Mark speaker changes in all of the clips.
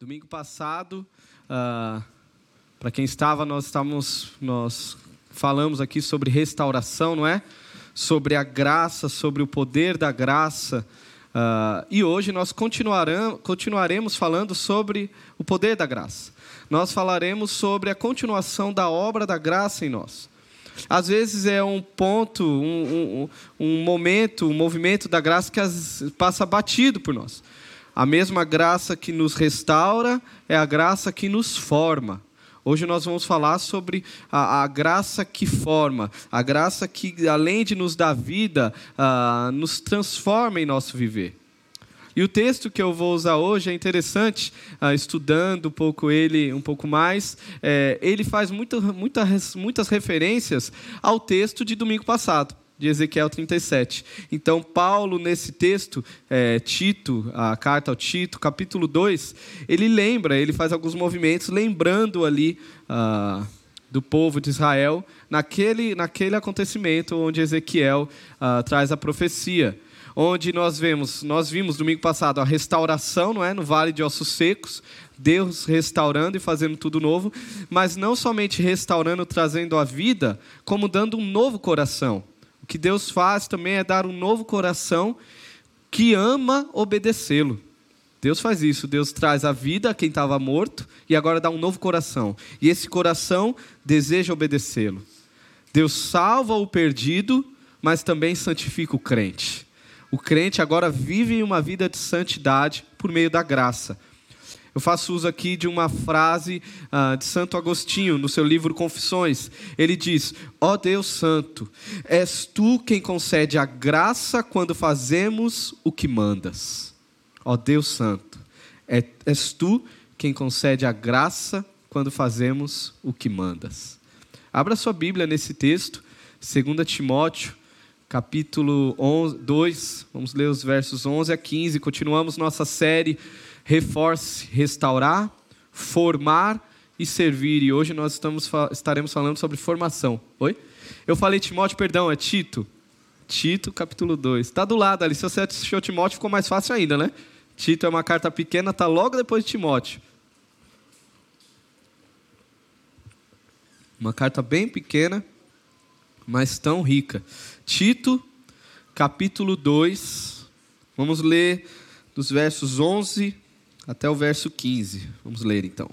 Speaker 1: Domingo passado, uh, para quem estava, nós estávamos, nós falamos aqui sobre restauração, não é? Sobre a graça, sobre o poder da graça. Uh, e hoje nós continuaremos falando sobre o poder da graça. Nós falaremos sobre a continuação da obra da graça em nós. Às vezes é um ponto, um, um, um momento, um movimento da graça que passa batido por nós. A mesma graça que nos restaura é a graça que nos forma. Hoje nós vamos falar sobre a, a graça que forma, a graça que, além de nos dar vida, uh, nos transforma em nosso viver. E o texto que eu vou usar hoje é interessante, uh, estudando um pouco ele um pouco mais. É, ele faz muita, muita, muitas referências ao texto de domingo passado de Ezequiel 37. Então, Paulo, nesse texto, é, Tito, a carta ao Tito, capítulo 2, ele lembra, ele faz alguns movimentos, lembrando ali ah, do povo de Israel, naquele, naquele acontecimento onde Ezequiel ah, traz a profecia. Onde nós vemos, nós vimos domingo passado a restauração, não é, no Vale de Ossos Secos, Deus restaurando e fazendo tudo novo, mas não somente restaurando, trazendo a vida, como dando um novo coração. O que Deus faz também é dar um novo coração que ama obedecê-lo. Deus faz isso, Deus traz a vida a quem estava morto e agora dá um novo coração. E esse coração deseja obedecê-lo. Deus salva o perdido, mas também santifica o crente. O crente agora vive uma vida de santidade por meio da graça, eu faço uso aqui de uma frase uh, de Santo Agostinho, no seu livro Confissões. Ele diz: Ó oh Deus Santo, és tu quem concede a graça quando fazemos o que mandas. Ó oh Deus Santo, é, és tu quem concede a graça quando fazemos o que mandas. Abra sua Bíblia nesse texto, 2 Timóteo, capítulo 11, 2, vamos ler os versos 11 a 15. Continuamos nossa série reforce, restaurar, formar e servir. E hoje nós estamos, estaremos falando sobre formação. Oi? Eu falei Timóteo, perdão, é Tito. Tito, capítulo 2. Está do lado ali. Se você assistiu Timóteo, ficou mais fácil ainda, né? Tito é uma carta pequena, está logo depois de Timóteo. Uma carta bem pequena, mas tão rica. Tito, capítulo 2. Vamos ler dos versos 11 até o verso 15. Vamos ler então.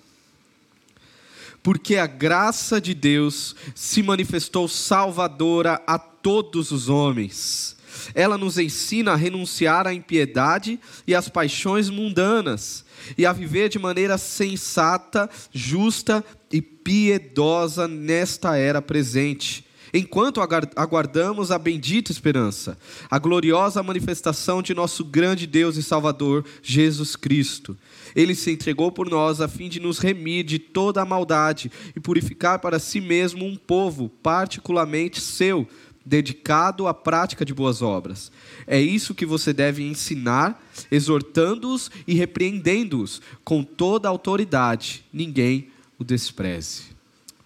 Speaker 1: Porque a graça de Deus se manifestou salvadora a todos os homens. Ela nos ensina a renunciar à impiedade e às paixões mundanas e a viver de maneira sensata, justa e piedosa nesta era presente enquanto aguardamos a bendita esperança, a gloriosa manifestação de nosso grande Deus e Salvador, Jesus Cristo. Ele se entregou por nós a fim de nos remir de toda a maldade e purificar para si mesmo um povo particularmente seu, dedicado à prática de boas obras. É isso que você deve ensinar, exortando-os e repreendendo-os com toda autoridade. Ninguém o despreze.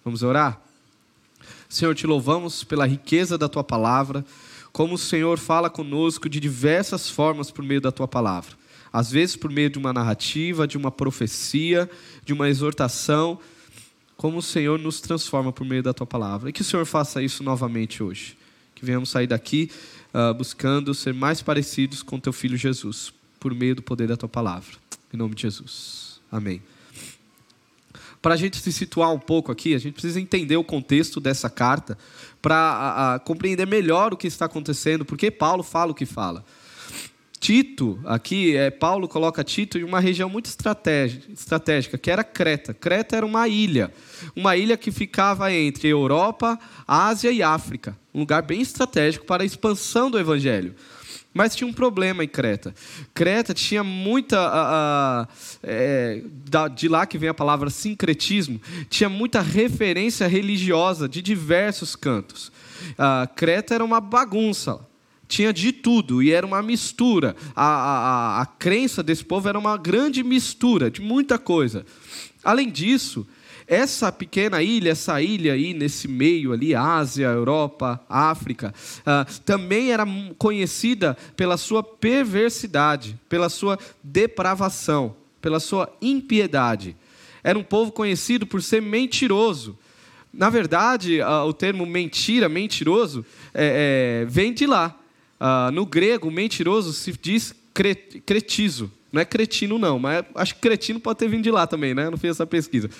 Speaker 1: Vamos orar? Senhor, te louvamos pela riqueza da tua palavra, como o Senhor fala conosco de diversas formas por meio da tua palavra. Às vezes por meio de uma narrativa, de uma profecia, de uma exortação, como o Senhor nos transforma por meio da tua palavra. E que o Senhor faça isso novamente hoje. Que venhamos sair daqui uh, buscando ser mais parecidos com teu filho Jesus, por meio do poder da tua palavra. Em nome de Jesus. Amém para a gente se situar um pouco aqui, a gente precisa entender o contexto dessa carta para compreender melhor o que está acontecendo, porque Paulo fala o que fala. Tito, aqui, é, Paulo coloca Tito em uma região muito estratégica, que era Creta. Creta era uma ilha, uma ilha que ficava entre Europa, Ásia e África, um lugar bem estratégico para a expansão do evangelho. Mas tinha um problema em Creta. Creta tinha muita. Uh, uh, é, de lá que vem a palavra sincretismo, tinha muita referência religiosa de diversos cantos. Uh, Creta era uma bagunça. Tinha de tudo e era uma mistura. A, a, a crença desse povo era uma grande mistura de muita coisa. Além disso, essa pequena ilha, essa ilha aí nesse meio ali, Ásia, Europa, África, uh, também era conhecida pela sua perversidade, pela sua depravação, pela sua impiedade. Era um povo conhecido por ser mentiroso. Na verdade, o termo mentira, mentiroso, é, é, vem de lá. Uh, no grego, mentiroso se diz cretizo. Não é cretino, não, mas acho que cretino pode ter vindo de lá também, né? Eu não fiz essa pesquisa.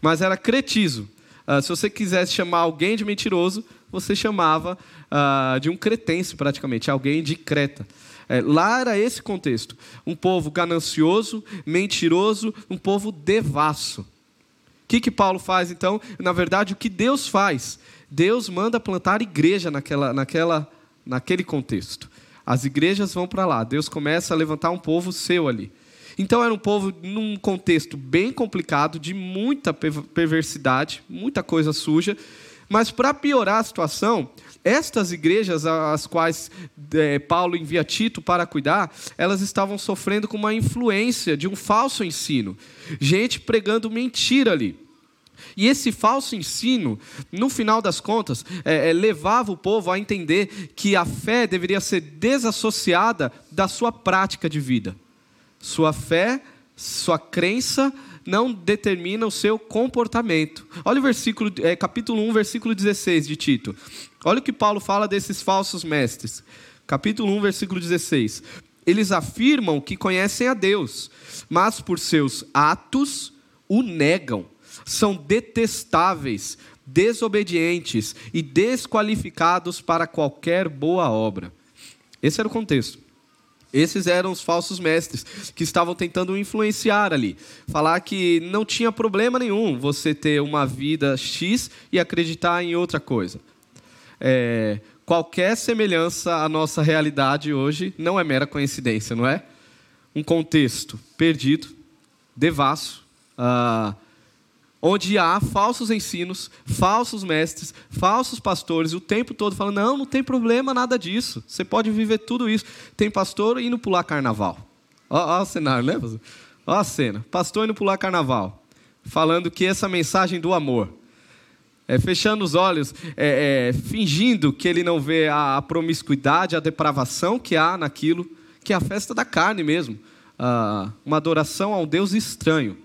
Speaker 1: Mas era cretizo. Uh, se você quisesse chamar alguém de mentiroso, você chamava uh, de um cretense, praticamente, alguém de Creta. É, lá era esse contexto: um povo ganancioso, mentiroso, um povo devasso. O que, que Paulo faz então? Na verdade, o que Deus faz? Deus manda plantar igreja naquela, naquela, naquele contexto. As igrejas vão para lá. Deus começa a levantar um povo seu ali. Então era um povo num contexto bem complicado, de muita perversidade, muita coisa suja. Mas para piorar a situação, estas igrejas, as quais é, Paulo envia Tito para cuidar, elas estavam sofrendo com uma influência de um falso ensino. Gente pregando mentira ali. E esse falso ensino, no final das contas, é, é, levava o povo a entender que a fé deveria ser desassociada da sua prática de vida. Sua fé, sua crença não determina o seu comportamento. Olha o versículo, é, capítulo 1, versículo 16 de Tito. Olha o que Paulo fala desses falsos mestres. Capítulo 1, versículo 16. Eles afirmam que conhecem a Deus, mas por seus atos o negam. São detestáveis, desobedientes e desqualificados para qualquer boa obra. Esse era o contexto. Esses eram os falsos mestres que estavam tentando influenciar ali. Falar que não tinha problema nenhum você ter uma vida X e acreditar em outra coisa. É, qualquer semelhança à nossa realidade hoje não é mera coincidência, não é? Um contexto perdido, devasso, uh, onde há falsos ensinos, falsos mestres, falsos pastores, o tempo todo falando: não, não tem problema nada disso, você pode viver tudo isso. Tem pastor indo pular carnaval. Olha o cenário, né? Olha a cena: pastor indo pular carnaval, falando que essa mensagem do amor. É, fechando os olhos, é, é, fingindo que ele não vê a, a, promiscuidade, a depravação que há naquilo, que é a festa da carne mesmo, ah, uma adoração a um Deus estranho.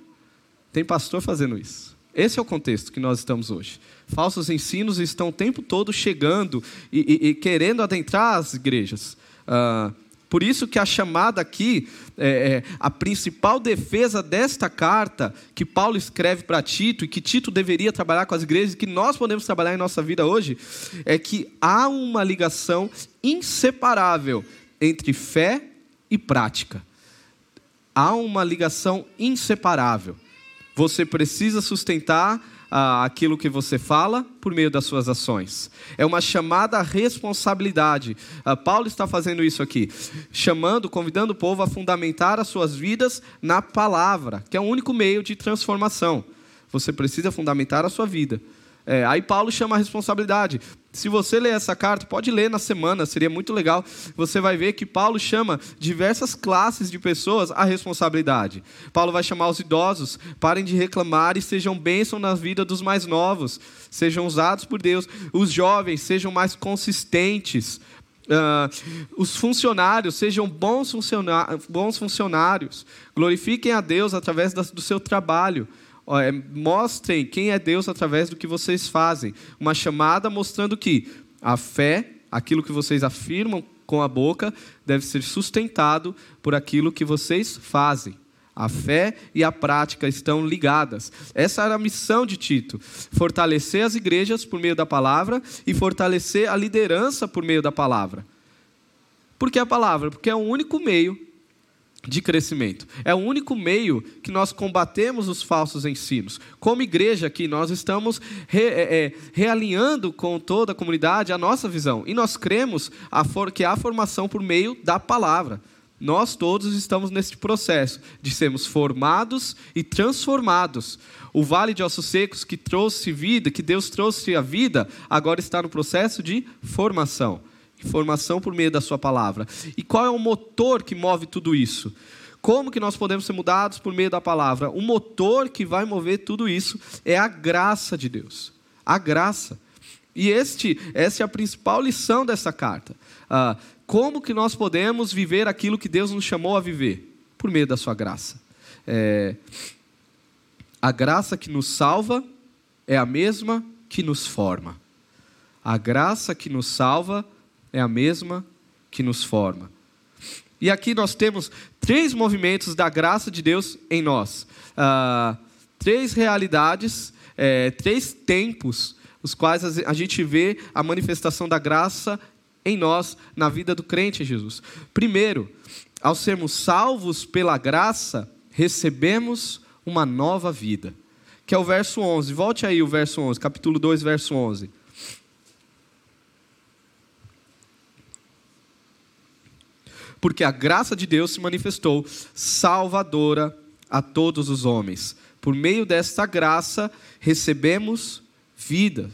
Speaker 1: Tem pastor fazendo isso. Esse é o contexto que nós estamos hoje. Falsos ensinos estão o tempo todo chegando e, e, e querendo adentrar as igrejas. Uh, por isso que a chamada aqui, é, é, a principal defesa desta carta que Paulo escreve para Tito e que Tito deveria trabalhar com as igrejas e que nós podemos trabalhar em nossa vida hoje, é que há uma ligação inseparável entre fé e prática. Há uma ligação inseparável. Você precisa sustentar ah, aquilo que você fala por meio das suas ações. É uma chamada à responsabilidade. Ah, Paulo está fazendo isso aqui, chamando, convidando o povo a fundamentar as suas vidas na palavra, que é o único meio de transformação. Você precisa fundamentar a sua vida. É, aí Paulo chama a responsabilidade. Se você ler essa carta, pode ler na semana, seria muito legal. Você vai ver que Paulo chama diversas classes de pessoas à responsabilidade. Paulo vai chamar os idosos, parem de reclamar e sejam bênção na vida dos mais novos, sejam usados por Deus. Os jovens sejam mais consistentes. Uh, os funcionários sejam bons, bons funcionários. Glorifiquem a Deus através do seu trabalho. É, mostrem quem é Deus através do que vocês fazem. Uma chamada mostrando que a fé, aquilo que vocês afirmam com a boca, deve ser sustentado por aquilo que vocês fazem. A fé e a prática estão ligadas. Essa era a missão de Tito: fortalecer as igrejas por meio da palavra e fortalecer a liderança por meio da palavra. Por que a palavra? Porque é o único meio de crescimento. É o único meio que nós combatemos os falsos ensinos. Como igreja aqui, nós estamos re, é, é realinhando com toda a comunidade a nossa visão. E nós cremos a for, que há formação por meio da palavra. Nós todos estamos nesse processo de sermos formados e transformados. O vale de ossos secos que trouxe vida, que Deus trouxe a vida, agora está no processo de formação informação por meio da sua palavra. E qual é o motor que move tudo isso? Como que nós podemos ser mudados por meio da palavra? O motor que vai mover tudo isso é a graça de Deus. A graça. E este, essa é a principal lição dessa carta. Ah, como que nós podemos viver aquilo que Deus nos chamou a viver? Por meio da sua graça. É, a graça que nos salva é a mesma que nos forma. A graça que nos salva é a mesma que nos forma. E aqui nós temos três movimentos da graça de Deus em nós. Ah, três realidades, é, três tempos, os quais a gente vê a manifestação da graça em nós, na vida do crente em Jesus. Primeiro, ao sermos salvos pela graça, recebemos uma nova vida. Que é o verso 11. Volte aí o verso 11, capítulo 2, verso 11. Porque a graça de Deus se manifestou salvadora a todos os homens. Por meio desta graça, recebemos vida.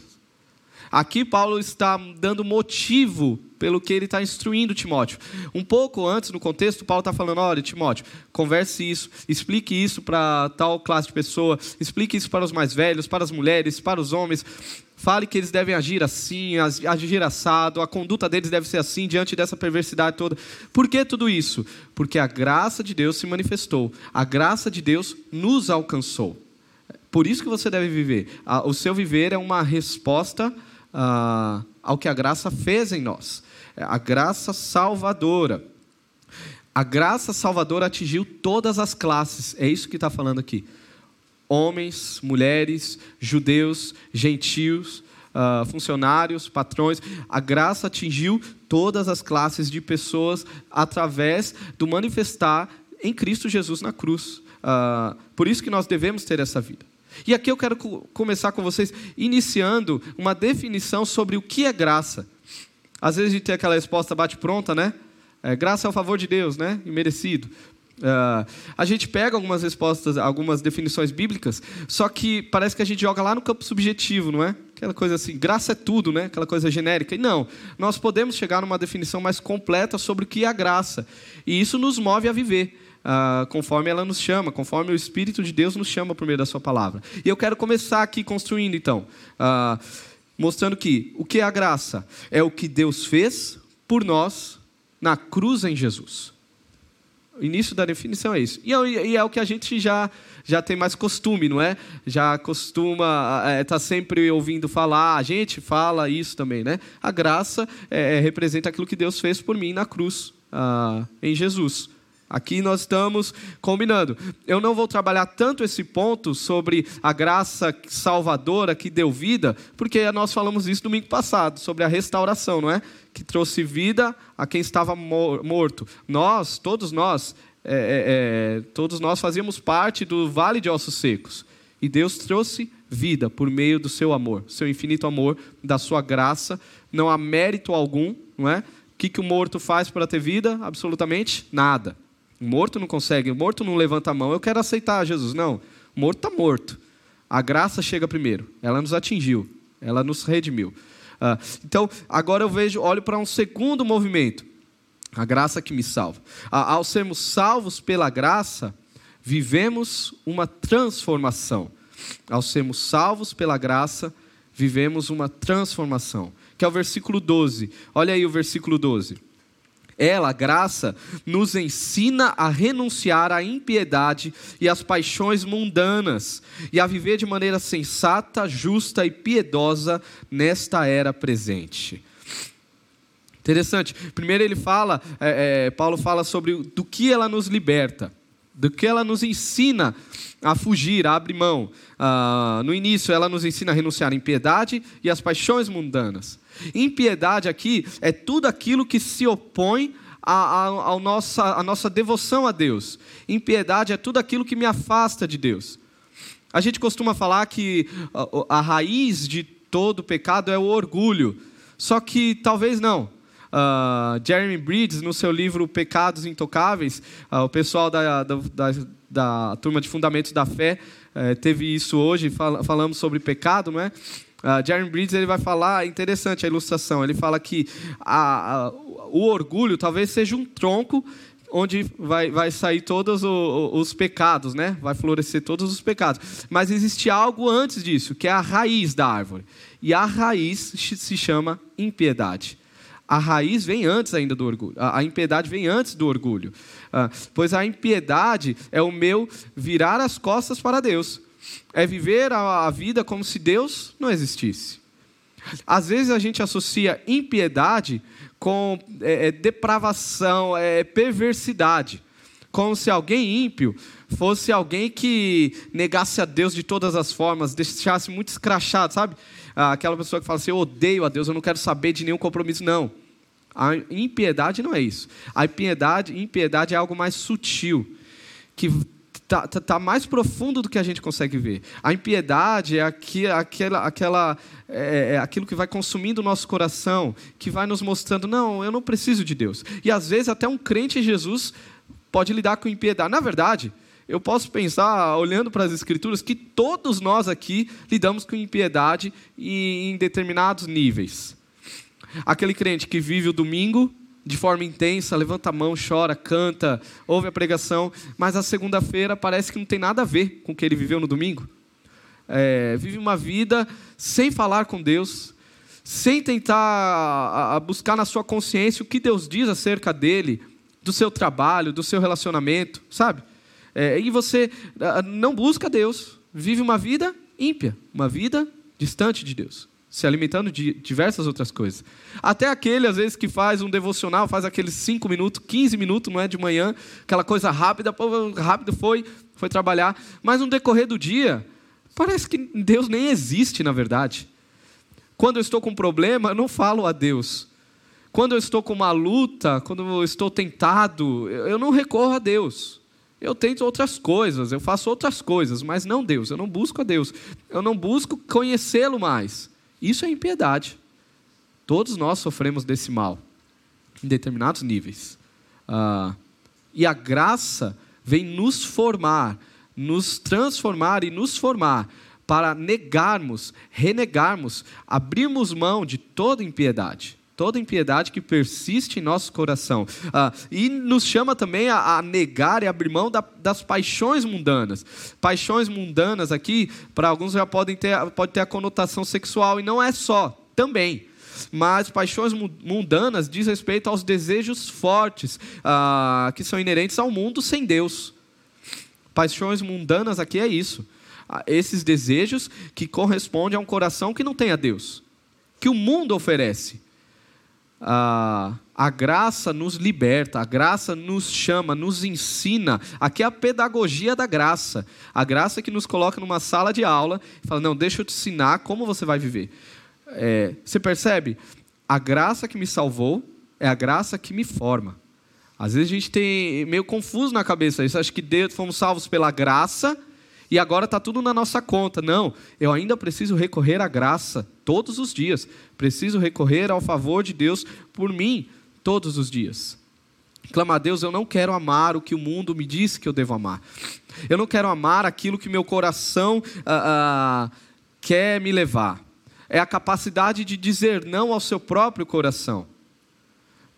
Speaker 1: Aqui Paulo está dando motivo pelo que ele está instruindo Timóteo. Um pouco antes, no contexto, Paulo está falando: olha, Timóteo, converse isso, explique isso para tal classe de pessoa, explique isso para os mais velhos, para as mulheres, para os homens. Fale que eles devem agir assim, agir assado, a conduta deles deve ser assim diante dessa perversidade toda. Por que tudo isso? Porque a graça de Deus se manifestou, a graça de Deus nos alcançou. Por isso que você deve viver. O seu viver é uma resposta ah, ao que a graça fez em nós. A graça salvadora. A graça salvadora atingiu todas as classes, é isso que está falando aqui. Homens, mulheres, judeus, gentios, uh, funcionários, patrões. A graça atingiu todas as classes de pessoas através do manifestar em Cristo Jesus na cruz. Uh, por isso que nós devemos ter essa vida. E aqui eu quero começar com vocês iniciando uma definição sobre o que é graça. Às vezes a gente tem aquela resposta bate-pronta, né? É, graça é o favor de Deus, né? Imerecido. Uh, a gente pega algumas respostas, algumas definições bíblicas, só que parece que a gente joga lá no campo subjetivo, não é? Aquela coisa assim, graça é tudo, né? Aquela coisa genérica. E não, nós podemos chegar numa definição mais completa sobre o que é a graça. E isso nos move a viver uh, conforme ela nos chama, conforme o Espírito de Deus nos chama por meio da Sua palavra. E eu quero começar aqui construindo, então, uh, mostrando que o que é a graça? É o que Deus fez por nós na cruz em Jesus. O início da definição é isso. E é, e é o que a gente já já tem mais costume, não é? Já costuma estar é, tá sempre ouvindo falar, a gente fala isso também, né? A graça é, representa aquilo que Deus fez por mim na cruz, ah, em Jesus. Aqui nós estamos combinando. Eu não vou trabalhar tanto esse ponto sobre a graça salvadora que deu vida, porque nós falamos isso domingo passado, sobre a restauração, não é? Que trouxe vida a quem estava morto. Nós, todos nós, é, é, é, todos nós fazíamos parte do vale de ossos secos. E Deus trouxe vida por meio do seu amor, seu infinito amor, da sua graça. Não há mérito algum, não é? O que, que o morto faz para ter vida? Absolutamente nada. Morto não consegue, morto não levanta a mão, eu quero aceitar Jesus. Não, morto está morto. A graça chega primeiro, ela nos atingiu, ela nos redimiu. Uh, então, agora eu vejo, olho para um segundo movimento, a graça que me salva. Uh, ao sermos salvos pela graça, vivemos uma transformação. Ao sermos salvos pela graça, vivemos uma transformação. Que é o versículo 12. Olha aí o versículo 12. Ela, graça, nos ensina a renunciar à impiedade e às paixões mundanas e a viver de maneira sensata, justa e piedosa nesta era presente. Interessante. Primeiro ele fala, é, é, Paulo fala sobre do que ela nos liberta, do que ela nos ensina a fugir, a abrir mão. Ah, no início, ela nos ensina a renunciar à impiedade e às paixões mundanas. Impiedade aqui é tudo aquilo que se opõe à, nossa, à nossa devoção a Deus. Impiedade é tudo aquilo que me afasta de Deus. A gente costuma falar que a, a raiz de todo pecado é o orgulho. Só que talvez não. Uh, Jeremy Bridges, no seu livro Pecados Intocáveis, uh, o pessoal da, da, da, da, turma de Fundamentos da Fé uh, teve isso hoje, fal falamos sobre pecado, não é? Uh, Jeremy Bridges ele vai falar, interessante a ilustração, ele fala que a, a, o orgulho talvez seja um tronco onde vai, vai sair todos os, os pecados, né? vai florescer todos os pecados. Mas existe algo antes disso, que é a raiz da árvore. E a raiz se chama impiedade. A raiz vem antes ainda do orgulho. A, impiedade vem antes do orgulho. Ah, pois a impiedade é o meu virar as costas para Deus. É viver a, a vida como se Deus não existisse. Às vezes a gente associa impiedade com é, é, depravação, é, perversidade. Como se alguém ímpio fosse alguém que negasse a Deus de todas as formas, deixasse muito escrachado, sabe? Ah, aquela pessoa que fala assim: Eu odeio a Deus, eu não quero saber de nenhum compromisso. Não. A impiedade não é isso. A impiedade, impiedade é algo mais sutil, que está tá, tá, mais profundo do que a gente consegue ver. A impiedade é aqui, aquela, aquela, é, é aquilo que vai consumindo o nosso coração, que vai nos mostrando, não, eu não preciso de Deus. E às vezes até um crente em Jesus pode lidar com impiedade. Na verdade, eu posso pensar, olhando para as Escrituras, que todos nós aqui lidamos com impiedade em determinados níveis. Aquele crente que vive o domingo de forma intensa, levanta a mão, chora, canta, ouve a pregação, mas a segunda-feira parece que não tem nada a ver com o que ele viveu no domingo. É, vive uma vida sem falar com Deus, sem tentar a, buscar na sua consciência o que Deus diz acerca dele, do seu trabalho, do seu relacionamento, sabe? É, e você não busca Deus, vive uma vida ímpia, uma vida distante de Deus se alimentando de diversas outras coisas. Até aquele, às vezes, que faz um devocional, faz aqueles 5 minutos, 15 minutos, não é de manhã, aquela coisa rápida, rápido foi, foi trabalhar, mas no decorrer do dia, parece que Deus nem existe, na verdade. Quando eu estou com um problema, eu não falo a Deus. Quando eu estou com uma luta, quando eu estou tentado, eu não recorro a Deus. Eu tento outras coisas, eu faço outras coisas, mas não Deus. Eu não busco a Deus. Eu não busco conhecê-lo mais. Isso é impiedade. Todos nós sofremos desse mal, em determinados níveis. Ah, e a graça vem nos formar, nos transformar e nos formar para negarmos, renegarmos, abrirmos mão de toda impiedade. Toda impiedade que persiste em nosso coração. Ah, e nos chama também a, a, negar e abrir mão da, das paixões mundanas. Paixões mundanas aqui, para alguns já podem ter, pode ter a conotação sexual, e não é só, também mas paixões mundanas diz respeito aos desejos fortes ah, que são inerentes ao mundo sem Deus. Paixões mundanas aqui é isso. Ah, esses desejos que correspondem a um coração que não tem a Deus, que o mundo oferece a, a graça nos liberta, a graça nos chama, nos ensina. Aqui é a pedagogia da graça. A graça que nos coloca numa sala de aula e fala: Não, deixa eu te ensinar como você vai viver. É, você percebe? A graça que me salvou é a graça que me forma. Às vezes a gente tem meio confuso na cabeça isso. Acho que Deus, fomos salvos pela graça e agora está tudo na nossa conta. Não, eu ainda preciso recorrer à graça todos os dias. Preciso recorrer ao favor de Deus por mim todos os dias. Clama a Deus, eu não quero amar o que o mundo me diz que eu devo amar. Eu não quero amar aquilo que meu coração ah, ah, quer me levar. É a capacidade de dizer não ao seu próprio coração.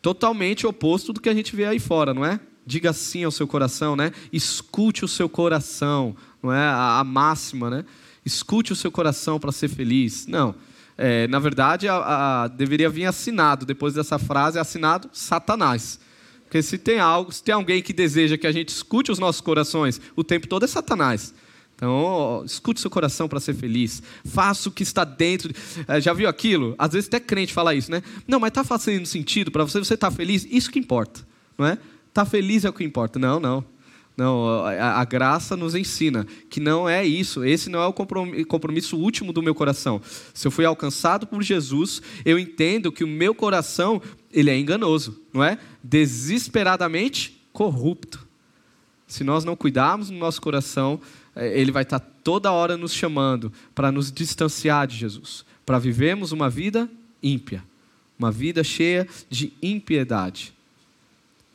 Speaker 1: Totalmente oposto do que a gente vê aí fora, não é? Diga sim ao seu coração, né? Escute o seu coração, não é a, a máxima, né? Escute o seu coração para ser feliz. Não. É, na verdade, a, a, deveria vir assinado, depois dessa frase, assinado Satanás. Porque se tem algo, se tem alguém que deseja que a gente escute os nossos corações o tempo todo, é Satanás. Então, escute seu coração para ser feliz. Faça o que está dentro. É, já viu aquilo? Às vezes até crente fala isso, né? Não, mas está fazendo sentido para você, você está feliz? Isso que importa, não é? Está feliz é o que importa. Não, não. Não, a, a, graça nos ensina que não é isso. Esse não é o compromisso último do meu coração. Se eu fui alcançado por Jesus, eu entendo que o meu coração ele é enganoso, não é? Desesperadamente corrupto. Se nós não cuidarmos do nosso coração, é, ele vai estar toda hora nos chamando para nos distanciar de Jesus, para vivermos uma vida ímpia, uma vida cheia de impiedade.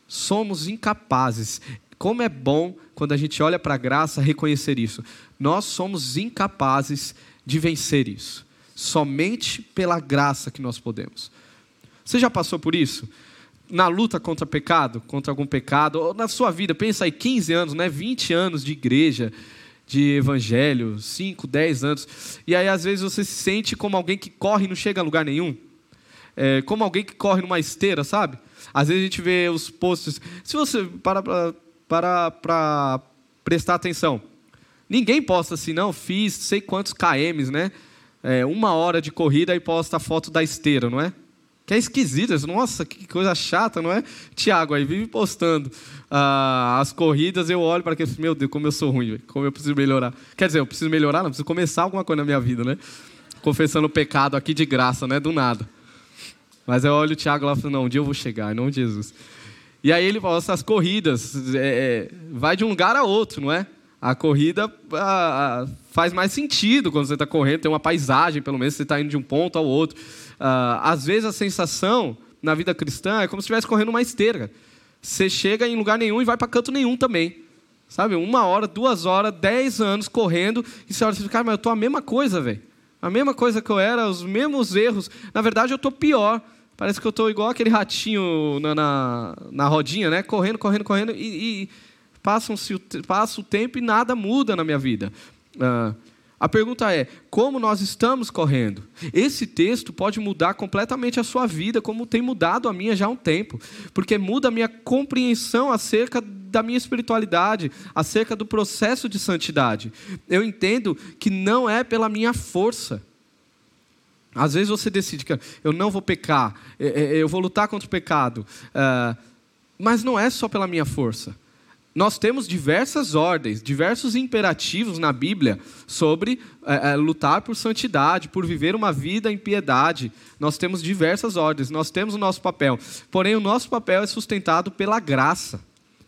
Speaker 1: Somos incapazes como é bom quando a gente olha para a graça reconhecer isso. Nós somos incapazes de vencer isso. Somente pela graça que nós podemos. Você já passou por isso? Na luta contra pecado, contra algum pecado, ou na sua vida, pensa aí, 15 anos, né? 20 anos de igreja, de evangelho, 5, 10 anos. E aí, às vezes, você se sente como alguém que corre e não chega a lugar nenhum. é, como alguém que corre numa esteira, sabe? Às vezes a gente vê os posts. Se você para para para prestar atenção, ninguém posta assim, não, fiz sei quantos kms, né? É, uma hora de corrida e posta a foto da esteira, não é? Que é esquisito, nossa, que coisa chata, não é? Tiago aí vive postando ah, as corridas, eu olho para aquele, meu Deus, como eu sou ruim, como eu preciso melhorar. Quer dizer, eu preciso melhorar, não, preciso começar alguma coisa na minha vida, né? Confessando o pecado aqui de graça, né? Do nada. Mas eu olho o Tiago lá e falo, não, um dia eu vou chegar, em nome de Jesus. E aí ele fala, essas corridas, é, é, vai de um lugar a outro, não é? A corrida a, a, faz mais sentido quando você está correndo, tem uma paisagem, pelo menos, você está indo de um ponto ao outro. Ah, às vezes a sensação na vida cristã é como se estivesse correndo uma esteira. Você chega em lugar nenhum e vai para canto nenhum também. Sabe? Uma hora, duas horas, dez anos correndo, e você olha e diz, cara, mas eu estou a mesma coisa, velho. A mesma coisa que eu era, os mesmos erros. Na verdade, eu estou pior. Parece que eu estou igual aquele ratinho na, na, na, rodinha, né? Correndo, correndo, correndo, e, e passa, um, passa o tempo e nada muda na minha vida. Uh, a pergunta é: como nós estamos correndo? Esse texto pode mudar completamente a sua vida, como tem mudado a minha já há um tempo, porque muda a minha compreensão acerca da minha espiritualidade, acerca do processo de santidade. Eu entendo que não é pela minha força. Às vezes você decide que eu não vou pecar, é, é, eu vou lutar contra o pecado, ah, mas não é só pela minha força nós temos diversas ordens, diversos imperativos na Bíblia sobre é, é, lutar por santidade, por viver uma vida em piedade. Nós temos diversas ordens, nós temos o nosso papel. Porém, o nosso papel é sustentado pela graça.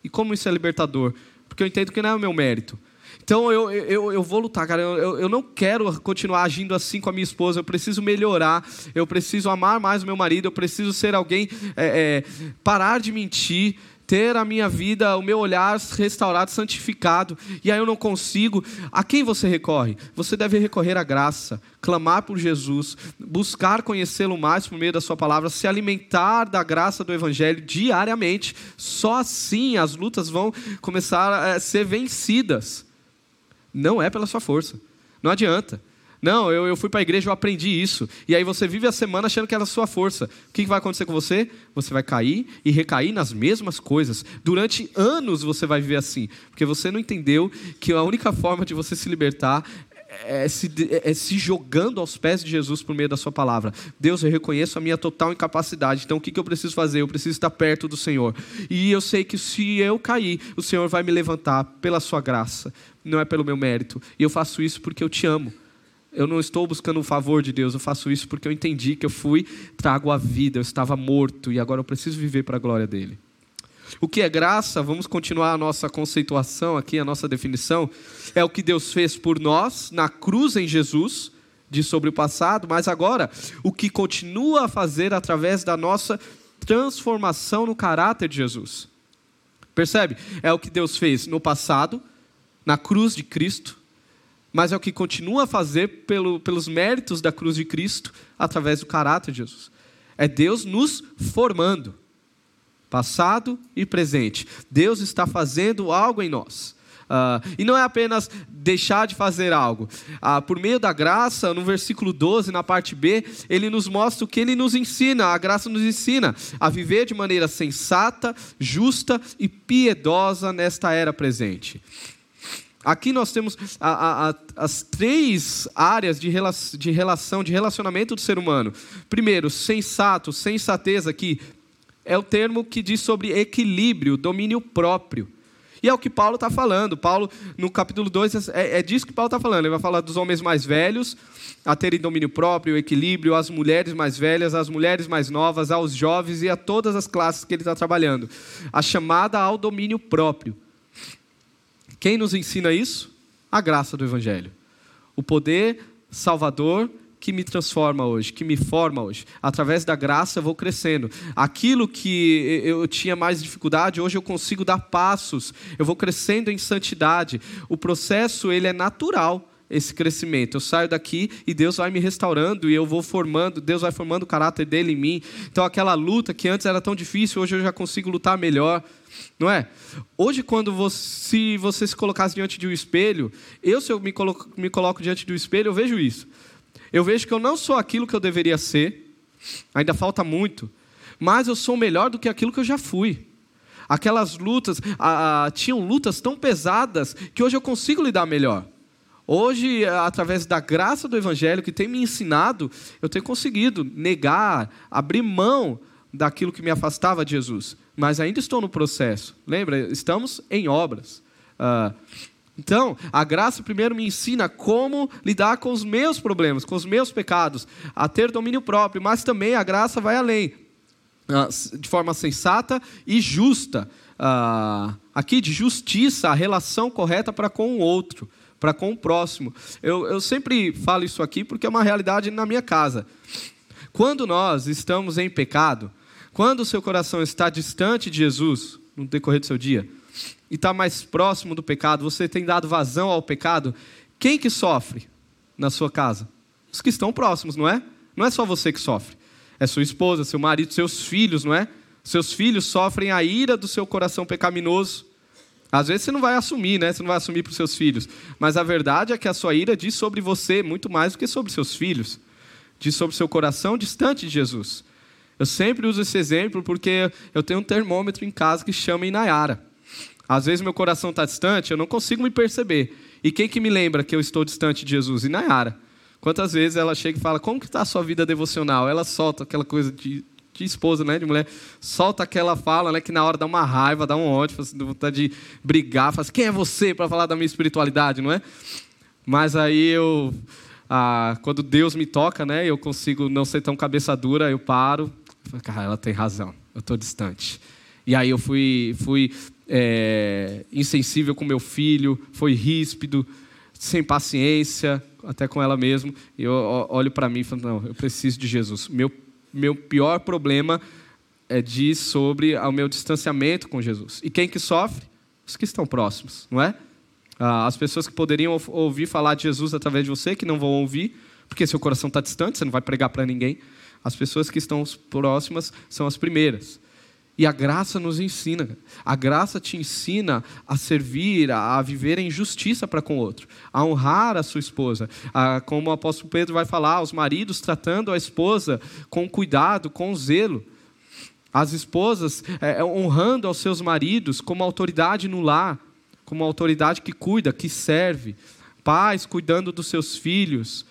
Speaker 1: E como isso é libertador? Porque eu entendo que não é o meu mérito. Então eu, eu, eu vou lutar, cara. Eu, eu não quero continuar agindo assim com a minha esposa. Eu preciso melhorar. Eu preciso amar mais o meu marido. Eu preciso ser alguém, é, é, parar de mentir ter a minha vida, o meu olhar restaurado, santificado, e aí eu não consigo, a quem você recorre? Você deve recorrer à graça, clamar por Jesus, buscar conhecê-lo mais por meio da Sua palavra, se alimentar da graça do Evangelho diariamente. Só assim as lutas vão começar a ser vencidas. Não é pela sua força, não adianta. Não, eu, eu fui para a igreja, eu aprendi isso. E aí você vive a semana achando que era a sua força. O que, vai acontecer com você? Você vai cair e recair nas mesmas coisas. Durante anos você vai viver assim. Porque você não entendeu que a única forma de você se libertar é se, é se, jogando aos pés de Jesus por meio da Sua palavra. Deus, eu reconheço a minha total incapacidade. Então, o que, que eu preciso fazer? Eu preciso estar perto do Senhor. E eu sei que se eu cair, o Senhor vai me levantar pela Sua graça, não é pelo meu mérito. E eu faço isso porque eu te amo. Eu não estou buscando o favor de Deus, eu faço isso porque eu entendi que eu fui, trago a vida, eu estava morto e agora eu preciso viver para a glória dele. O que é graça, vamos continuar a nossa conceituação aqui, a nossa definição, é o que Deus fez por nós na cruz em Jesus, de sobre o passado, mas agora o que continua a fazer através da nossa transformação no caráter de Jesus. Percebe? É o que Deus fez no passado, na cruz de Cristo, mas é o que continua a fazer pelo, pelos méritos da cruz de Cristo através do caráter de Jesus. É Deus nos formando, passado e presente. Deus está fazendo algo em nós. Uh, e não é apenas deixar de fazer algo. Uh, por meio da graça, no versículo 12, na parte B, ele nos mostra o que ele nos ensina. A graça nos ensina a viver de maneira sensata, justa e piedosa nesta era presente. Aqui nós temos a, a, a, as três áreas de, rela, de relação, de relacionamento do ser humano. Primeiro, sensato, sensatez aqui, é o termo que diz sobre equilíbrio, domínio próprio. E é o que Paulo está falando. Paulo, no capítulo 2, é, é disso que Paulo está falando. Ele vai falar dos homens mais velhos, a terem domínio próprio, equilíbrio, às mulheres mais velhas, às mulheres mais novas, aos jovens e a todas as classes que ele está trabalhando. A chamada ao domínio próprio. Quem nos ensina isso? A graça do Evangelho. O poder salvador que me transforma hoje, que me forma hoje. Através da graça eu vou crescendo. Aquilo que eu tinha mais dificuldade, hoje eu consigo dar passos. Eu vou crescendo em santidade. O processo ele é natural esse crescimento. Eu saio daqui e Deus vai me restaurando e eu vou formando, Deus vai formando o caráter dele em mim. Então aquela luta que antes era tão difícil, hoje eu já consigo lutar melhor. Não é? Hoje, quando você, se você se colocasse diante de um espelho, eu, se eu me coloco, me coloco diante do espelho, eu vejo isso. Eu vejo que eu não sou aquilo que eu deveria ser, ainda falta muito, mas eu sou melhor do que aquilo que eu já fui. Aquelas lutas, ah, tinham lutas tão pesadas que hoje eu consigo lidar melhor. Hoje, através da graça do Evangelho que tem me ensinado, eu tenho conseguido negar, abrir mão daquilo que me afastava de Jesus. Mas ainda estou no processo. Lembra? Estamos em obras. Ah, então, a graça primeiro me ensina como lidar com os meus problemas, com os meus pecados, a ter domínio próprio, mas também a graça vai além, ah, de forma sensata e justa. Ah, aqui, de justiça, a relação correta para com o outro, para com o próximo. Eu, eu sempre falo isso aqui porque é uma realidade na minha casa. Quando nós estamos em pecado, quando o seu coração está distante de Jesus, no decorrer do seu dia, e está mais próximo do pecado, você tem dado vazão ao pecado, quem que sofre na sua casa? Os que estão próximos, não é? Não é só você que sofre. É sua esposa, seu marido, seus filhos, não é? Seus filhos sofrem a ira do seu coração pecaminoso. Às vezes você não vai assumir, né? Você não vai assumir para os seus filhos. Mas a verdade é que a sua ira diz sobre você muito mais do que sobre seus filhos. Diz sobre seu coração distante de Jesus. Eu sempre uso esse exemplo porque eu tenho um termômetro em casa que chama Inayara. Às vezes meu coração está distante, eu não consigo me perceber. E quem que me lembra que eu estou distante de Jesus? Inayara. Quantas vezes ela chega e fala, como que está a sua vida devocional? Ela solta aquela coisa de, de esposa, né, de mulher, solta aquela fala, né, que na hora dá uma raiva, dá um ódio, faz vontade de brigar, faz, quem é você para falar da minha espiritualidade, não é? Mas aí eu, ah, quando Deus me toca, né, eu consigo não ser tão cabeça dura, eu paro, cara, ela tem razão, eu estou distante. E aí eu fui, fui é, insensível com meu filho, foi ríspido, sem paciência, até com ela mesmo. E eu olho para mim e falo: não, eu preciso de Jesus. Meu, meu pior problema é diz sobre o meu distanciamento com Jesus. E quem que sofre? Os que estão próximos, não é? Ah, as pessoas que poderiam ouvir falar de Jesus através de você, que não vão ouvir, porque seu coração está distante, você não vai pregar para ninguém. As pessoas que estão próximas são as primeiras. E a graça nos ensina. A graça te ensina a servir, a viver em justiça para com o outro, a honrar a sua esposa. A, como o apóstolo Pedro vai falar, os maridos tratando a esposa com cuidado, com zelo. As esposas é, é honrando aos seus maridos como autoridade no lar, como autoridade que cuida, que serve. Pais cuidando dos seus filhos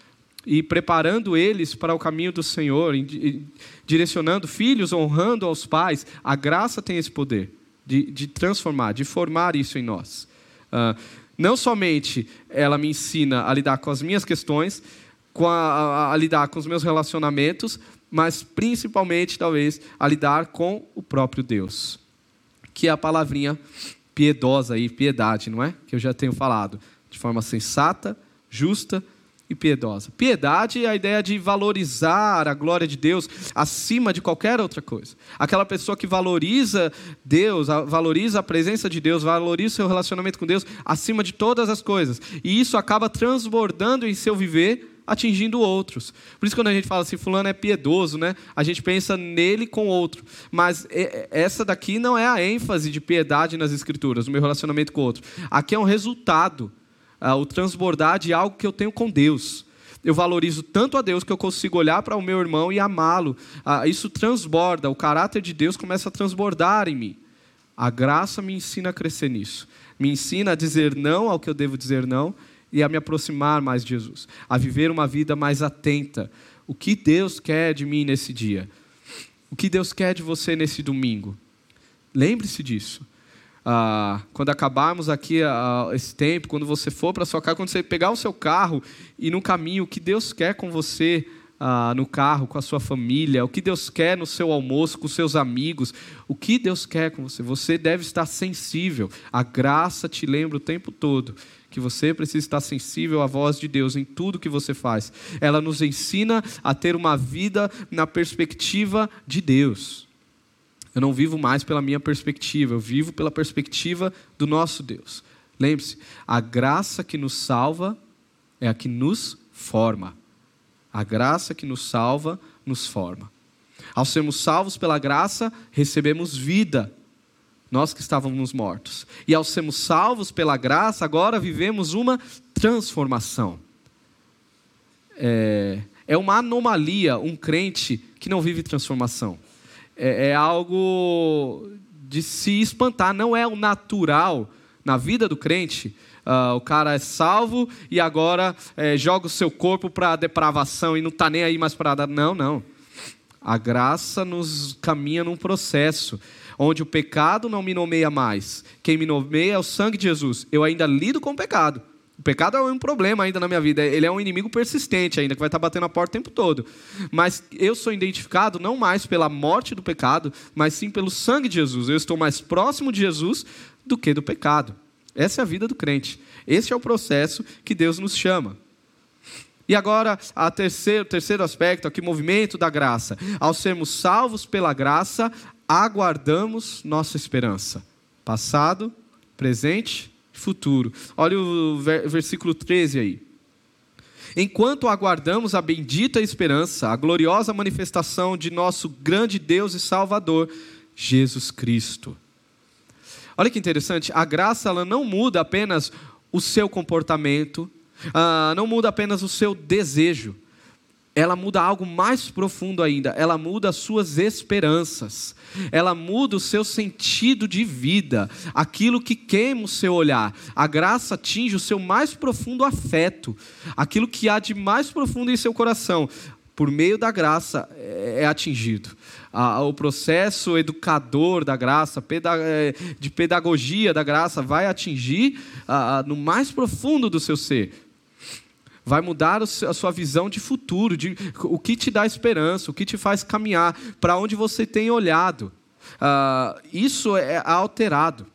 Speaker 1: e preparando eles para o caminho do Senhor, direcionando filhos, honrando aos pais, a graça tem esse poder de, de transformar, de formar isso em nós. Uh, não somente ela me ensina a lidar com as minhas questões, a, a, a lidar com os meus relacionamentos, mas principalmente, talvez, a lidar com o próprio Deus, que é a palavrinha piedosa e piedade, não é? Que eu já tenho falado, de forma sensata, justa e piedosa. Piedade é a ideia de valorizar a glória de Deus acima de qualquer outra coisa. Aquela pessoa que valoriza Deus, valoriza a presença de Deus, valoriza o seu relacionamento com Deus acima de todas as coisas. E isso acaba transbordando em seu viver atingindo outros. Por isso quando a gente fala assim, fulano é piedoso, né? A gente pensa nele com outro. Mas essa daqui não é a ênfase de piedade nas escrituras, no meu relacionamento com o outro. Aqui é um resultado ah, o transbordar de algo que eu tenho com Deus. Eu valorizo tanto a Deus que eu consigo olhar para o meu irmão e amá-lo. Ah, isso transborda, o caráter de Deus começa a transbordar em mim. A graça me ensina a crescer nisso. Me ensina a dizer não ao que eu devo dizer não e a me aproximar mais de Jesus. A viver uma vida mais atenta. O que Deus quer de mim nesse dia? O que Deus quer de você nesse domingo? Lembre-se disso. Ah, quando acabarmos aqui ah, esse tempo, quando você for para sua casa, quando você pegar o seu carro e no caminho, o que Deus quer com você ah, no carro, com a sua família, o que Deus quer no seu almoço, com seus amigos, o que Deus quer com você. Você deve estar sensível. A graça te lembra o tempo todo que você precisa estar sensível à voz de Deus em tudo que você faz. Ela nos ensina a ter uma vida na perspectiva de Deus. Eu não vivo mais pela minha perspectiva, eu vivo pela perspectiva do nosso Deus. Lembre-se, a graça que nos salva é a que nos forma. A graça que nos salva nos forma. Ao sermos salvos pela graça, recebemos vida, nós que estávamos mortos. E ao sermos salvos pela graça, agora vivemos uma transformação. É, É uma anomalia um crente que não vive transformação. É, é algo de se espantar, não é o natural na vida do crente. Uh, o cara é salvo e agora é, joga o seu corpo para a depravação e não está nem aí mais para nada. Não, não. A graça nos caminha num processo onde o pecado não me nomeia mais. Quem me nomeia é o sangue de Jesus. Eu ainda lido com o pecado. O pecado é um problema ainda na minha vida. Ele é um inimigo persistente ainda, que vai estar batendo a porta o tempo todo. Mas eu sou identificado não mais pela morte do pecado, mas sim pelo sangue de Jesus. Eu estou mais próximo de Jesus do que do pecado. Essa é a vida do crente. Esse é o processo que Deus nos chama. E agora, o terceiro, terceiro aspecto aqui, movimento da graça. Ao sermos salvos pela graça, aguardamos nossa esperança. Passado, presente futuro. Olha o versículo 13 aí. Enquanto aguardamos a bendita esperança, a gloriosa manifestação de nosso grande Deus e Salvador, Jesus Cristo. Olha que interessante, a graça ela não muda apenas o seu comportamento, ah, não muda apenas o seu desejo, ela muda algo mais profundo ainda, ela muda as suas esperanças, ela muda o seu sentido de vida, aquilo que queima o seu olhar. A graça atinge o seu mais profundo afeto, aquilo que há de mais profundo em seu coração, por meio da graça é, é atingido. O processo educador da graça, é, de pedagogia da graça, vai atingir no mais profundo do seu ser vai mudar a sua visão de futuro, de o que te dá esperança, o que te faz caminhar, para onde você tem olhado. Uh, isso é alterado.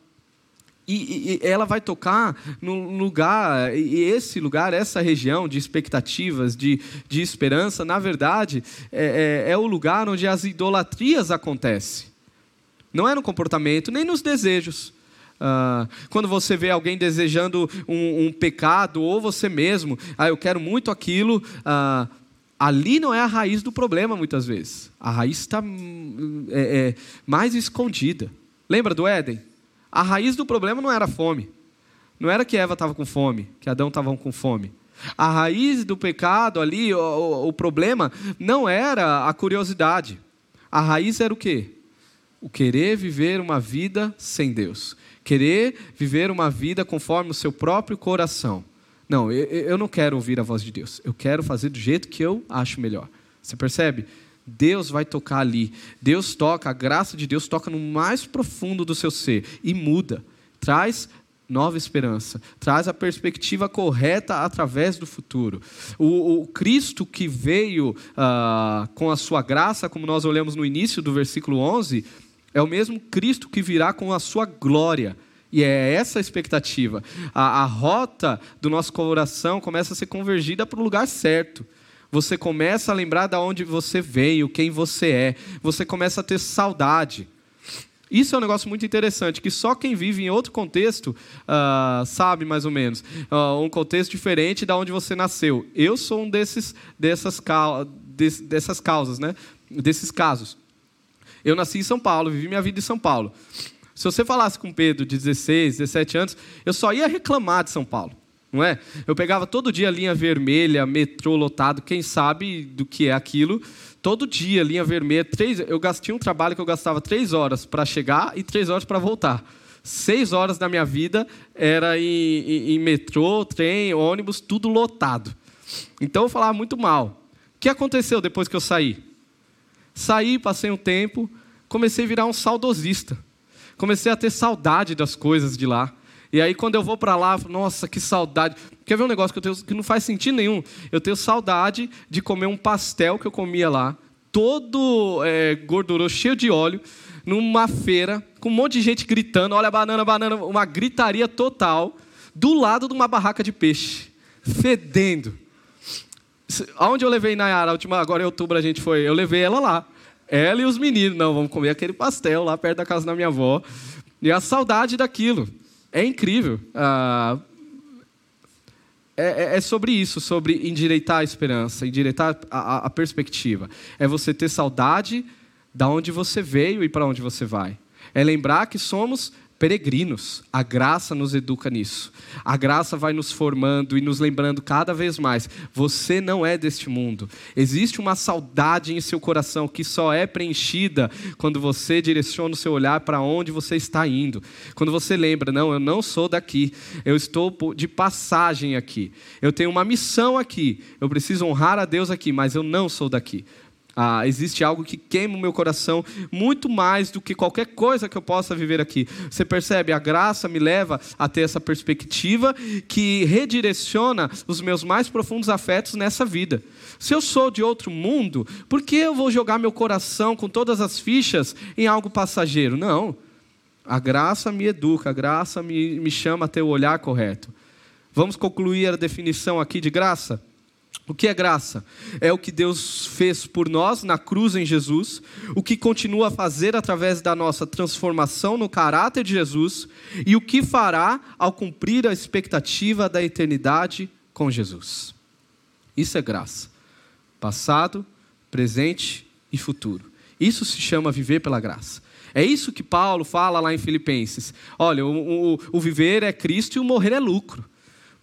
Speaker 1: E, e, ela vai tocar num lugar, e esse lugar, essa região de expectativas, de, de esperança, na verdade, é, é, é o lugar onde as idolatrias acontecem. Não é no comportamento, nem nos desejos. Uh, quando você vê alguém desejando um, um, pecado, ou você mesmo, ah, eu quero muito aquilo, uh, ali não é a raiz do problema, muitas vezes. A raiz está é, é, mais escondida. Lembra do Éden? A raiz do problema não era fome. Não era que Eva estava com fome, que Adão estava com fome. A raiz do pecado ali, o, o, o problema, não era a curiosidade. A raiz era o quê? O querer viver uma vida sem Deus querer viver uma vida conforme o seu próprio coração. Não, eu, não quero ouvir a voz de Deus. Eu quero fazer do jeito que eu acho melhor. Você percebe? Deus vai tocar ali. Deus toca, a graça de Deus toca no mais profundo do seu ser e muda. Traz nova esperança, traz a perspectiva correta através do futuro. O, o Cristo que veio uh, com a sua graça, como nós olhamos no início do versículo 11, é o mesmo Cristo que virá com a sua glória. E é essa a expectativa. A, a rota do nosso coração começa a ser convergida para o lugar certo. Você começa a lembrar de onde você veio, quem você é. Você começa a ter saudade. Isso é um negócio muito interessante, que só quem vive em outro contexto uh, sabe mais ou menos. Uh, um contexto diferente da onde você nasceu. Eu sou um desses, dessas, dessas causas, né? desses casos. Eu nasci em São Paulo, vivi minha vida em São Paulo. Se você falasse com Pedro de 16, 17 anos, eu só ia reclamar de São Paulo, não é? Eu pegava todo dia linha vermelha, metrô lotado, quem sabe do que é aquilo. Todo dia linha vermelha, três, eu gastei um trabalho que eu gastava três horas para chegar e três horas para voltar. Seis horas da minha vida era em, em, em metrô, trem, ônibus, tudo lotado. Então eu falava muito mal. O que aconteceu depois que eu saí? Saí, passei um tempo, comecei a virar um saudosista. Comecei a ter saudade das coisas de lá. E aí, quando eu vou para lá, nossa, que saudade. Quer ver um negócio que, eu tenho, que não faz sentido nenhum? Eu tenho saudade de comer um pastel que eu comia lá, todo é, gorduroso, cheio de óleo, numa feira, com um monte de gente gritando: olha, banana, banana, uma gritaria total, do lado de uma barraca de peixe, fedendo. Aonde eu levei Nayara, a última, agora em outubro a gente foi, eu levei ela lá. Ela e os meninos, não, vamos comer aquele pastel lá perto da casa da minha avó. E a saudade daquilo. É incrível. Ah, é, é, é, sobre isso, sobre endireitar a esperança, endireitar a, a, a perspectiva. É você ter saudade da onde você veio e para onde você vai. É lembrar que somos peregrinos. A graça nos educa nisso. A graça vai nos formando e nos lembrando cada vez mais: você não é deste mundo. Existe uma saudade em seu coração que só é preenchida quando você direciona o seu olhar para onde você está indo. Quando você lembra: não, eu não sou daqui, eu estou de passagem aqui. Eu tenho uma missão aqui, eu preciso honrar a Deus aqui, mas eu não sou daqui. Ah, existe algo que queima o meu coração muito mais do que qualquer coisa que eu possa viver aqui. Você percebe? A graça me leva a ter essa perspectiva que redireciona os meus mais profundos afetos nessa vida. Se eu sou de outro mundo, por que eu vou jogar meu coração com todas as fichas em algo passageiro? Não. A graça me educa, a graça me, me chama a ter o olhar correto. Vamos concluir a definição aqui de graça? O que é graça? É o que Deus fez por nós na cruz em Jesus, o que continua a fazer através da nossa transformação no caráter de Jesus e o que fará ao cumprir a expectativa da eternidade com Jesus. Isso é graça. Passado, presente e futuro. Isso se chama viver pela graça. É isso que Paulo fala lá em Filipenses. Olha, o, o, o viver é Cristo e o morrer é lucro.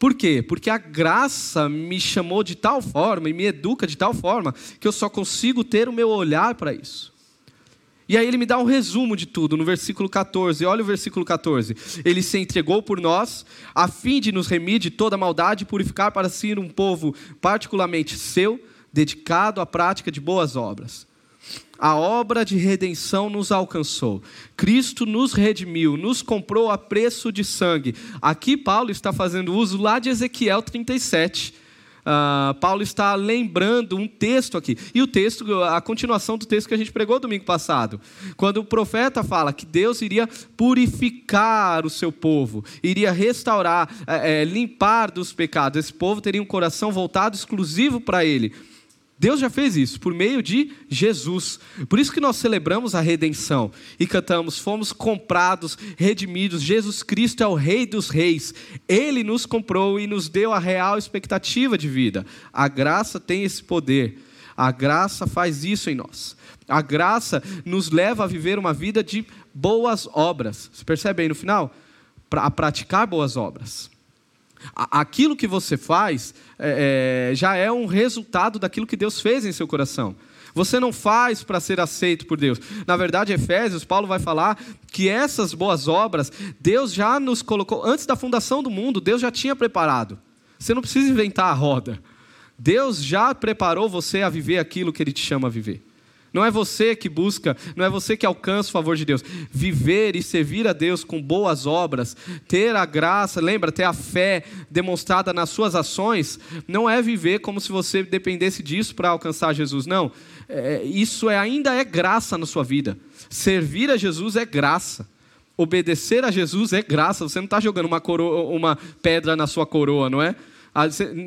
Speaker 1: Por quê? Porque a graça me chamou de tal forma e me educa de tal forma que eu só consigo ter o meu olhar para isso. E aí ele me dá um resumo de tudo no versículo 14. Olha o versículo 14. Ele se entregou por nós, a fim de nos remir de toda maldade e purificar para si um povo particularmente seu, dedicado à prática de boas obras a obra de redenção nos alcançou. Cristo nos redimiu, nos comprou a preço de sangue. Aqui Paulo está fazendo uso lá de Ezequiel 37. Uh, ah, Paulo está lembrando um texto aqui. E o texto, a continuação do texto que a gente pregou domingo passado. Quando o profeta fala que Deus iria purificar o seu povo, iria restaurar, é, é, limpar dos pecados. Esse povo teria um coração voltado exclusivo para ele. Deus já fez isso por meio de Jesus. Por isso que nós celebramos a redenção e cantamos: fomos comprados, redimidos. Jesus Cristo é o Rei dos Reis. Ele nos comprou e nos deu a real expectativa de vida. A graça tem esse poder. A graça faz isso em nós. A graça nos leva a viver uma vida de boas obras. Você percebe aí no final? A praticar boas obras aquilo que você faz é, é, já é um resultado daquilo que Deus fez em seu coração. Você não faz para ser aceito por Deus. Na verdade, Efésios, Paulo vai falar que essas boas obras, Deus já nos colocou, antes da fundação do mundo, Deus já tinha preparado. Você não precisa inventar a roda. Deus já preparou você a viver aquilo que Ele te chama a viver. Não é você que busca, não é você que alcança o favor de Deus. Viver e servir a Deus com boas obras, ter a graça, lembra, ter a fé demonstrada nas suas ações, não é viver como se você dependesse disso para alcançar Jesus. Não. É, isso é, ainda é graça na sua vida. Servir a Jesus é graça. Obedecer a Jesus é graça. Você não está jogando uma, coroa, uma pedra na sua coroa, não é?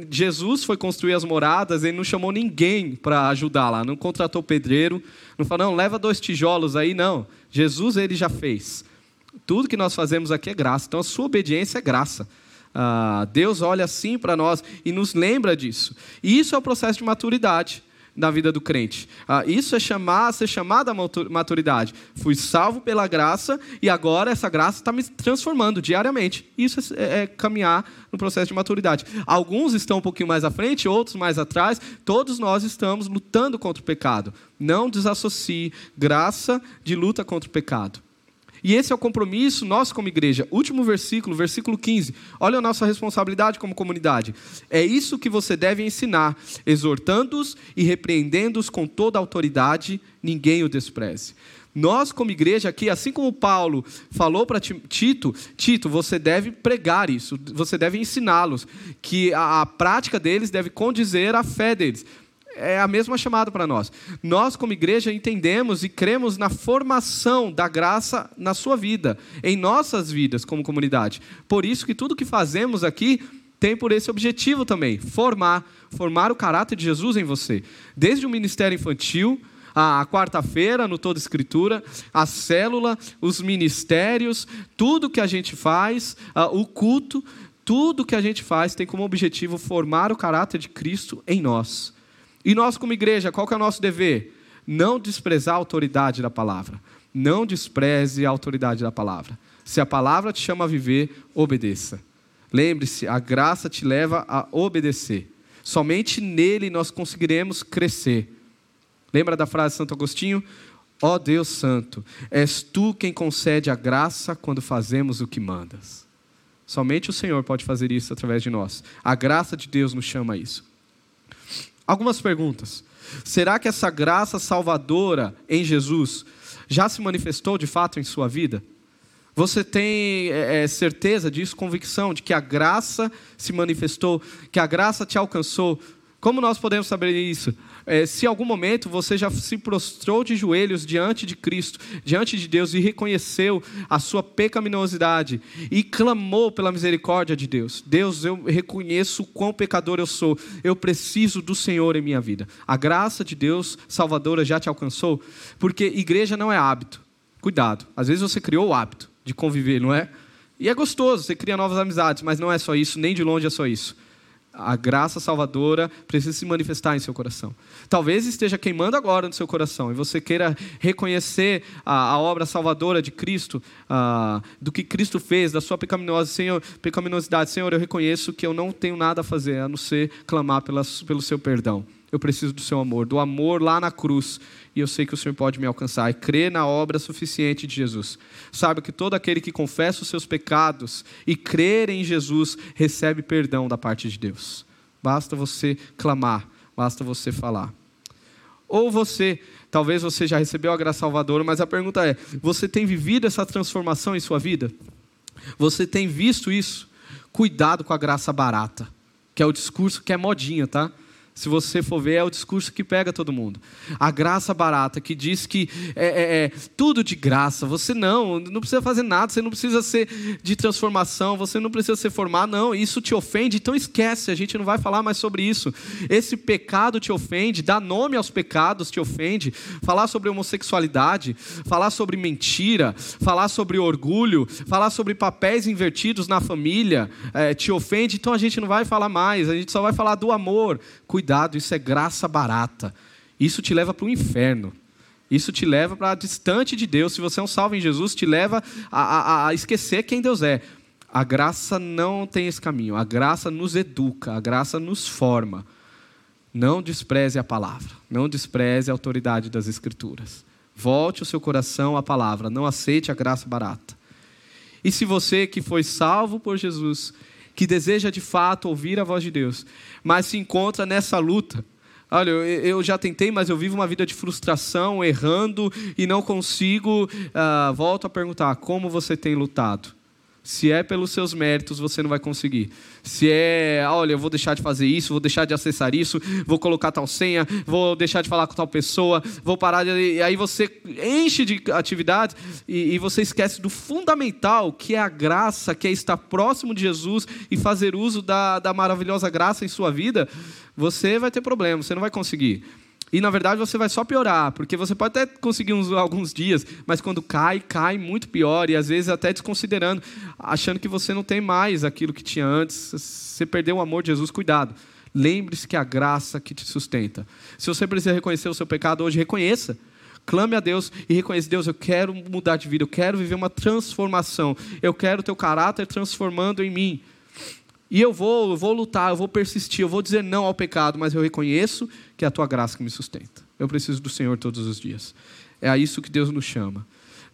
Speaker 1: Jesus foi construir as moradas, ele não chamou ninguém para ajudar lá, não contratou pedreiro, não falou, não, leva dois tijolos aí, não. Jesus ele já fez. Tudo que nós fazemos aqui é graça, então a sua obediência é graça. Ah, Deus olha assim para nós e nos lembra disso. E isso é o processo de maturidade na vida do crente. Ah, isso é chamar, ser chamado à maturidade. Fui salvo pela graça e agora essa graça está me transformando diariamente. Isso é, é, é, caminhar no processo de maturidade. Alguns estão um pouquinho mais à frente, outros mais atrás. Todos nós estamos lutando contra o pecado. Não desassocie graça de luta contra o pecado. E esse é o compromisso nosso como igreja. Último versículo, versículo 15. Olha a nossa responsabilidade como comunidade. É isso que você deve ensinar, exortando-os e repreendendo-os com toda autoridade, ninguém o despreze. Nós, como igreja aqui, assim como Paulo falou para Tito, Tito, você deve pregar isso, você deve ensiná-los, que a, a prática deles deve condizer à fé deles é a mesma chamada para nós. Nós, como igreja, entendemos e cremos na formação da graça na sua vida, em nossas vidas como comunidade. Por isso que tudo que fazemos aqui tem por esse objetivo também: formar, formar o caráter de Jesus em você. Desde o ministério infantil, a quarta-feira no Toda Escritura, a célula, os ministérios, tudo que a gente faz, o culto, tudo que a gente faz tem como objetivo formar o caráter de Cristo em nós. E nós, como igreja, qual que é o nosso dever? Não desprezar a autoridade da palavra. Não despreze a autoridade da palavra. Se a palavra te chama a viver, obedeça. Lembre-se, a graça te leva a obedecer. Somente nele nós conseguiremos crescer. Lembra da frase de Santo Agostinho? Ó oh Deus Santo, és tu quem concede a graça quando fazemos o que mandas. Somente o Senhor pode fazer isso através de nós. A graça de Deus nos chama a isso. Algumas perguntas. Será que essa graça salvadora em Jesus já se manifestou de fato em sua vida? Você tem é, é certeza disso, convicção de que a graça se manifestou, que a graça te alcançou? Como nós podemos saber isso? É, se em algum momento você já se prostrou de joelhos diante de Cristo, diante de Deus e reconheceu a sua pecaminosidade e clamou pela misericórdia de Deus. Deus, eu reconheço o quão pecador eu sou, eu preciso do Senhor em minha vida. A graça de Deus salvadora já te alcançou? Porque igreja não é hábito. Cuidado, às vezes você criou o hábito de conviver, não é? E é gostoso, você cria novas amizades, mas não é só isso, nem de longe é só isso a graça salvadora precisa se manifestar em seu coração. Talvez esteja queimando agora no seu coração e você queira reconhecer a, a obra salvadora de Cristo, a, do que Cristo fez, da sua. Senhor, pecaminosidade. Senhor, eu reconheço que eu não tenho nada a fazer a não ser clamar pela, pelo seu perdão. Eu preciso do seu amor, do amor lá na cruz e eu sei que o Senhor pode me alcançar. E crer na obra suficiente de Jesus. Sabe que todo aquele que confessa os seus pecados e crer em Jesus recebe perdão da parte de Deus. Basta você clamar, basta você falar. Ou você, talvez você já recebeu a graça salvadora, mas a pergunta é: você tem vivido essa transformação em sua vida? Você tem visto isso? Cuidado com a graça barata, que é o discurso que é modinha, tá? Se você for ver, é o discurso que pega todo mundo. A graça barata, que diz que é, é, é, tudo de graça. Você não, não precisa fazer nada, você não precisa ser de transformação, você não precisa ser formado, não. Isso te ofende, então esquece, a gente não vai falar mais sobre isso. Esse pecado te ofende, dar nome aos pecados te ofende. Falar sobre homossexualidade, falar sobre mentira, falar sobre orgulho, falar sobre papéis invertidos na família é, te ofende, então a gente não vai falar mais, a gente só vai falar do amor. Cuidado Cuidado, isso é graça barata. Isso te leva para o inferno. Isso te leva para distante de Deus. Se você é um salvo em Jesus, te leva a, a, a esquecer quem Deus é. A graça não tem esse caminho. A graça nos educa, a graça nos forma. Não despreze a palavra. Não despreze a autoridade das Escrituras. Volte o seu coração à palavra. Não aceite a graça barata. E se você que foi salvo por Jesus que deseja de fato ouvir a voz de Deus, mas se encontra nessa luta. Olha, eu já tentei, mas eu vivo uma vida de frustração, errando e não consigo. Uh, volto a perguntar: como você tem lutado? Se é pelos seus méritos, você não vai conseguir. Se é, olha, eu vou deixar de fazer isso, vou deixar de acessar isso, vou colocar tal senha, vou deixar de falar com tal pessoa, vou parar de. E aí você enche de atividades e, e você esquece do fundamental, que é a graça, que é estar próximo de Jesus e fazer uso da, da maravilhosa graça em sua vida. Você vai ter problema, você não vai conseguir. E na verdade você vai só piorar, porque você pode até conseguir uns, alguns dias, mas quando cai, cai muito pior, e às vezes até desconsiderando, achando que você não tem mais aquilo que tinha antes, você perdeu o amor de Jesus, cuidado. Lembre-se que é a graça que te sustenta. Se você precisa reconhecer o seu pecado hoje, reconheça. Clame a Deus e reconheça: Deus, eu quero mudar de vida, eu quero viver uma transformação, eu quero o teu caráter transformando em mim. E eu vou, eu vou lutar, eu vou persistir, eu vou dizer não ao pecado, mas eu reconheço que é a tua graça que me sustenta. Eu preciso do Senhor todos os dias. É a isso que Deus nos chama.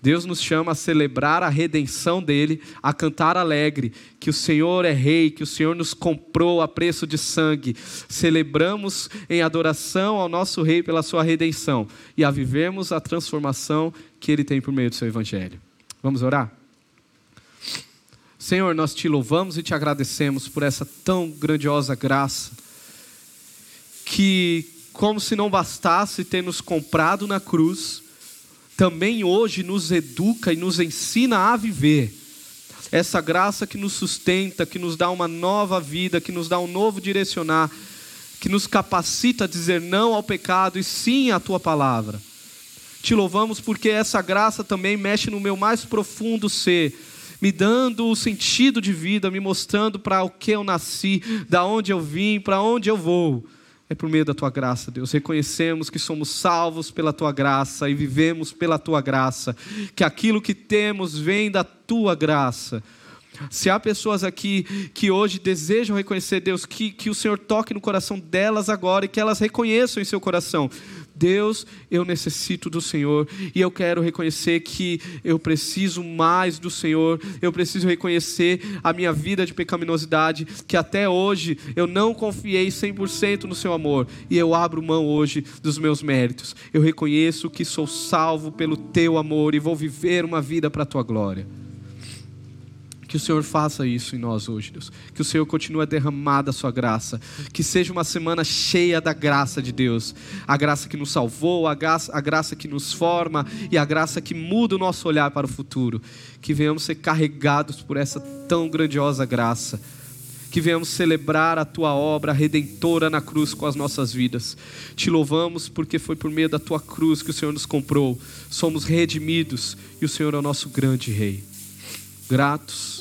Speaker 1: Deus nos chama a celebrar a redenção dele, a cantar alegre, que o Senhor é rei, que o Senhor nos comprou a preço de sangue. Celebramos em adoração ao nosso rei pela sua redenção e a vivemos a transformação que ele tem por meio do seu evangelho. Vamos orar? Senhor, nós te louvamos e te agradecemos por essa tão grandiosa graça, que, como se não bastasse ter nos comprado na cruz, também hoje nos educa e nos ensina a viver. Essa graça que nos sustenta, que nos dá uma nova vida, que nos dá um novo direcionar, que nos capacita a dizer não ao pecado e sim à tua palavra. Te louvamos porque essa graça também mexe no meu mais profundo ser me dando o sentido de vida, me mostrando para o que eu nasci, da onde eu vim, para onde eu vou. é por meio da tua graça, Deus. Reconhecemos que somos salvos pela tua graça e vivemos pela tua graça, que aquilo que temos vem da tua graça. Se há pessoas aqui que hoje desejam reconhecer Deus, que, que o Senhor toque no coração delas agora e que elas reconheçam em seu coração: Deus, eu necessito do Senhor e eu quero reconhecer que eu preciso mais do Senhor, eu preciso reconhecer a minha vida de pecaminosidade, que até hoje eu não confiei 100% no Seu amor e eu abro mão hoje dos meus méritos. Eu reconheço que sou salvo pelo Teu amor e vou viver uma vida para a Tua glória. Que o Senhor faça isso em nós hoje, Deus. Que o Senhor continue a derramar da sua graça. Que seja uma semana cheia da graça de Deus. A graça que nos salvou, a graça, a graça que nos forma e a graça que muda o nosso olhar para o futuro. Que venhamos ser carregados por essa tão grandiosa graça. Que venhamos celebrar a tua obra redentora na cruz com as nossas vidas. Te louvamos porque foi por meio da tua cruz que o Senhor nos comprou. Somos redimidos e o Senhor é o nosso grande Rei. Gratos